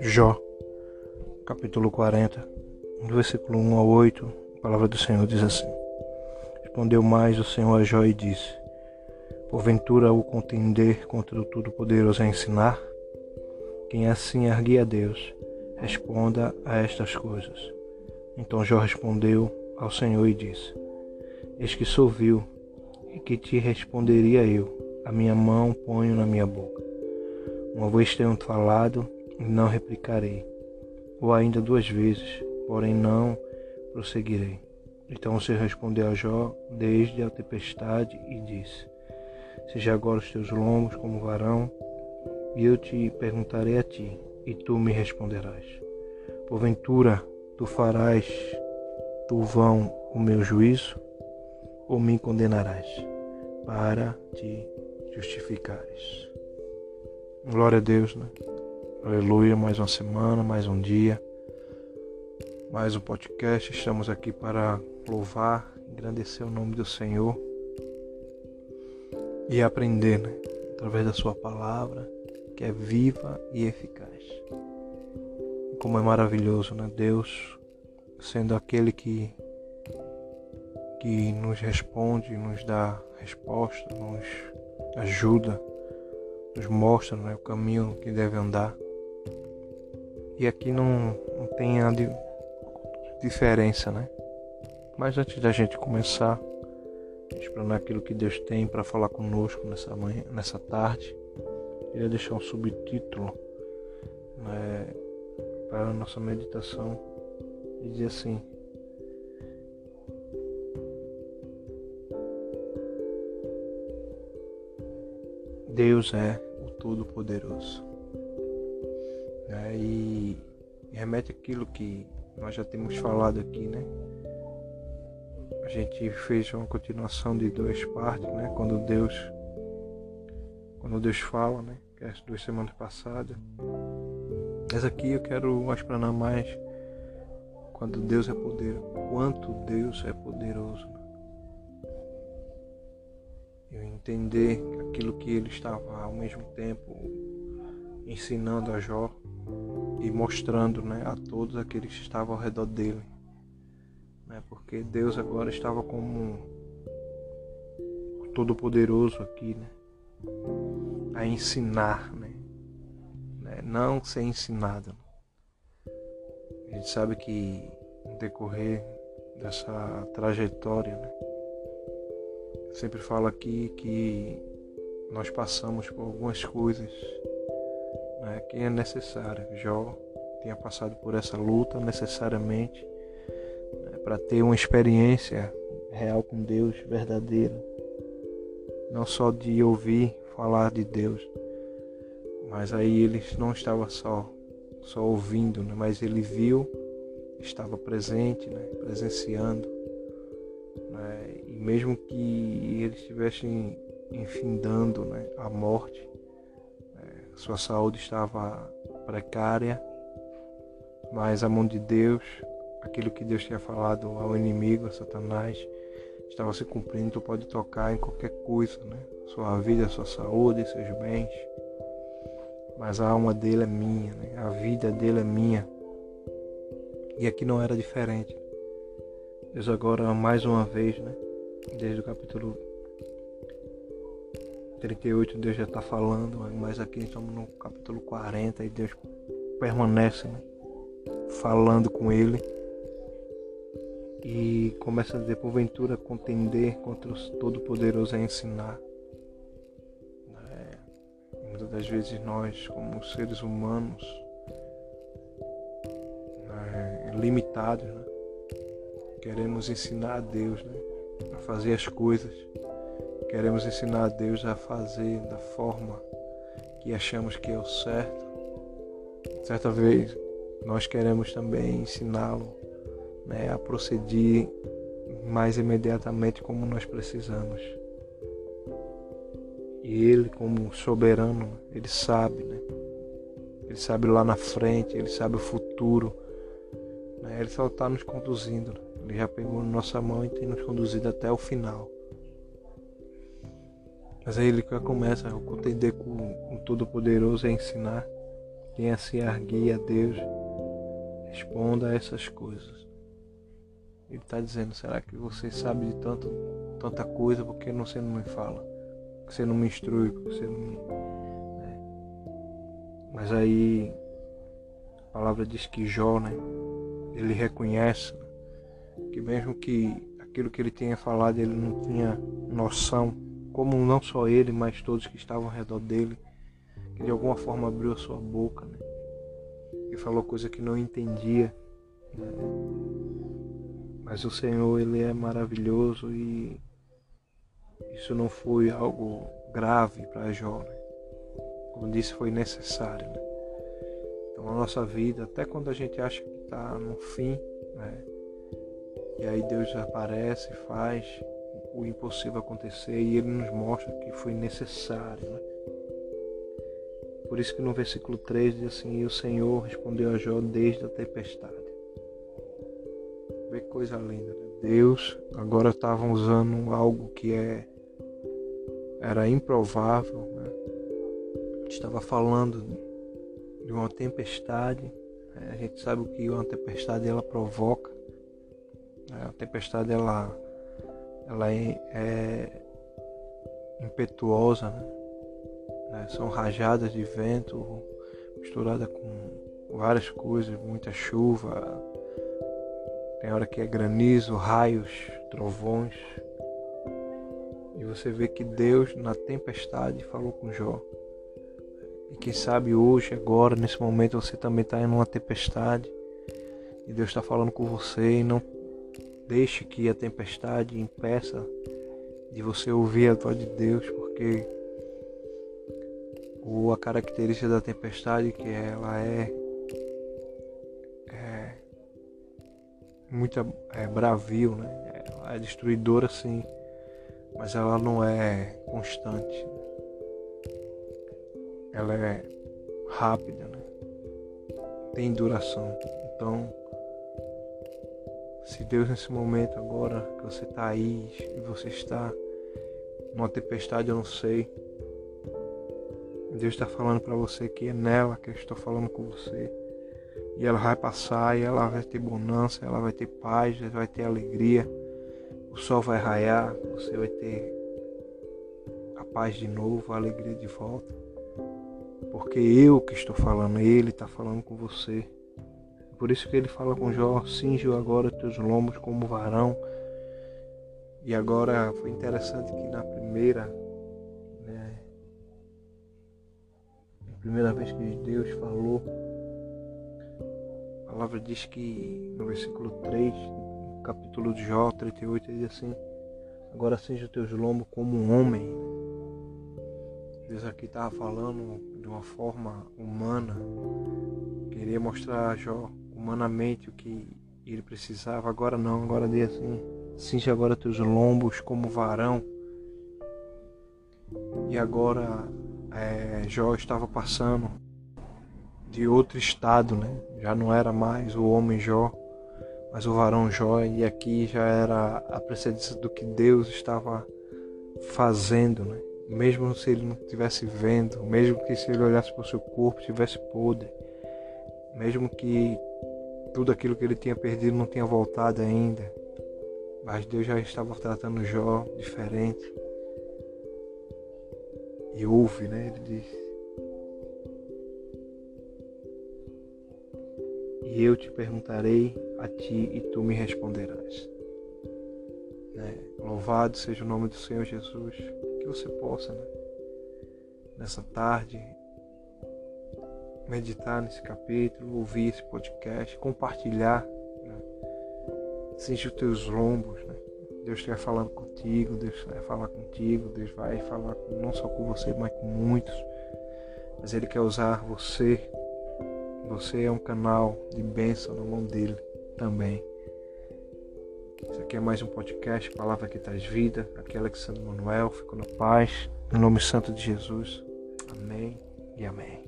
Jó, capítulo 40, do versículo 1 ao 8, a palavra do Senhor diz assim: Respondeu mais o Senhor a Jó e disse: Porventura o contender contra o Todo-Poderoso é ensinar? Quem assim ergue a Deus, responda a estas coisas. Então Jó respondeu ao Senhor e disse: Eis que sou vil, e que te responderia eu, a minha mão ponho na minha boca. Uma vez tenho falado, não replicarei, ou ainda duas vezes, porém não prosseguirei. Então Senhor respondeu a Jó desde a tempestade e disse: Seja agora os teus lombos como varão, e eu te perguntarei a ti, e tu me responderás. Porventura tu farás tu vão o meu juízo, ou me condenarás, para te justificares. Glória a Deus, né? Aleluia, mais uma semana, mais um dia, mais um podcast. Estamos aqui para louvar, engrandecer o nome do Senhor e aprender, né? Através da Sua palavra, que é viva e eficaz. Como é maravilhoso, né? Deus sendo aquele que que nos responde, nos dá resposta, nos ajuda, nos mostra né, o caminho que deve andar. E aqui não, não tem a diferença, né? Mas antes da gente começar, explanar aquilo que Deus tem para falar conosco nessa manhã, nessa tarde, queria deixar um subtítulo né, para a nossa meditação e dizer assim: Deus é o Todo-Poderoso né? e, remete aquilo que nós já temos falado aqui, né? A gente fez uma continuação de duas partes, né? Quando Deus, quando Deus fala, né? Que é as duas semanas passadas. Mas aqui eu quero explanar mais quando Deus é poderoso, quanto Deus é poderoso. Eu entender aquilo que ele estava ao mesmo tempo ensinando a Jó e mostrando né, a todos aqueles que estavam ao redor dele. Né, porque Deus agora estava como todo-poderoso aqui, né, a ensinar, né, né, não ser ensinado. A gente sabe que no decorrer dessa trajetória, né, sempre falo aqui que nós passamos por algumas coisas né, que é necessário. Jó tinha passado por essa luta necessariamente né, para ter uma experiência real com Deus, verdadeira. Não só de ouvir falar de Deus, mas aí ele não estava só, só ouvindo, né, mas ele viu, estava presente, né, presenciando. Né, e mesmo que ele estivesse enfindando né, a morte, sua saúde estava precária, mas a mão de Deus, aquilo que Deus tinha falado ao inimigo, a Satanás, estava se cumprindo. Tu pode tocar em qualquer coisa, né? Sua vida, sua saúde, seus bens. Mas a alma dele é minha, né? A vida dele é minha. E aqui não era diferente. Deus agora mais uma vez, né? Desde o capítulo 38 Deus já está falando, mas aqui estamos no capítulo 40 e Deus permanece né, falando com ele e começa a dizer, porventura, contender contra o Todo-Poderoso é ensinar. É, muitas das vezes nós, como seres humanos, é, limitados, né, queremos ensinar a Deus né, a fazer as coisas Queremos ensinar a Deus a fazer da forma que achamos que é o certo. Certa vez nós queremos também ensiná-lo né, a proceder mais imediatamente como nós precisamos. E ele, como soberano, ele sabe, né? Ele sabe lá na frente, ele sabe o futuro. Né? Ele só está nos conduzindo. Ele já pegou nossa mão e tem nos conduzido até o final. Mas aí ele começa a contender com o Todo-Poderoso a ensinar quem a se a Deus responda a essas coisas. Ele está dizendo, será que você sabe de tanto, tanta coisa porque você não me fala? Porque você não me instrui, porque você não me. Né? Mas aí a palavra diz que Jó, né? Ele reconhece que mesmo que aquilo que ele tinha falado ele não tinha noção, como não só ele, mas todos que estavam ao redor dele, que de alguma forma abriu a sua boca, né? E falou coisa que não entendia. Né? Mas o Senhor, Ele é maravilhoso e isso não foi algo grave para Jó. Né? Como disse, foi necessário. Né? Então a nossa vida, até quando a gente acha que está no fim, né? e aí Deus aparece, faz o impossível acontecer e Ele nos mostra que foi necessário. Né? Por isso que no versículo 3 diz assim, e o Senhor respondeu a Jó desde a tempestade. Vê que coisa linda. Né? Deus agora estava usando algo que é era improvável. Né? Estava falando de uma tempestade. Né? A gente sabe o que uma tempestade ela provoca. Né? A tempestade ela, ela é, é impetuosa. Né? né? São rajadas de vento misturada com várias coisas, muita chuva, tem hora que é granizo, raios, trovões. E você vê que Deus na tempestade falou com Jó. E quem sabe hoje, agora, nesse momento, você também está em uma tempestade. E Deus está falando com você e não deixe que a tempestade impeça de você ouvir a voz de Deus, porque a característica da tempestade é que ela é muito é, bravio, né? Ela é destruidora sim, mas ela não é constante. Ela é rápida, né? Tem duração. Então, se Deus nesse momento agora que você está aí e você está numa tempestade, eu não sei. Deus está falando para você que é nela que eu estou falando com você. E ela vai passar e ela vai ter bonança, ela vai ter paz, vai ter alegria. O sol vai raiar, você vai ter a paz de novo, a alegria de volta. Porque eu que estou falando, ele está falando com você. Por isso que ele fala com Jó, cinge agora teus lombos como varão. E agora foi interessante que na primeira, né, a primeira vez que Deus falou a palavra diz que no versículo 3, no capítulo de Jó 38, diz assim: Agora seja os teus lombos como um homem. Deus aqui estava falando de uma forma humana, queria mostrar a Jó humanamente o que ele precisava. Agora não, agora diz assim: cinge agora teus lombos como varão. E agora é, Jó estava passando de outro estado, né? Já não era mais o homem Jó, mas o varão Jó, e aqui já era a precedência do que Deus estava fazendo, né? Mesmo se ele não estivesse vendo, mesmo que se ele olhasse para o seu corpo tivesse podre, mesmo que tudo aquilo que ele tinha perdido não tinha voltado ainda, mas Deus já estava tratando Jó diferente. E ouve, né? Ele diz: e eu te perguntarei a ti e tu me responderás. Né? Louvado seja o nome do Senhor Jesus, que você possa, né? nessa tarde, meditar nesse capítulo, ouvir esse podcast, compartilhar, né? Singe os teus lombos, né? Deus estiver falando contigo, Deus vai falar contigo, Deus vai falar com, não só com você, mas com muitos. Mas Ele quer usar você você é um canal de bênção na mão dele também. Isso aqui é mais um podcast, Palavra que traz vida. Aqui é Alexandre Manuel, fico na paz. No nome santo de Jesus. Amém e amém.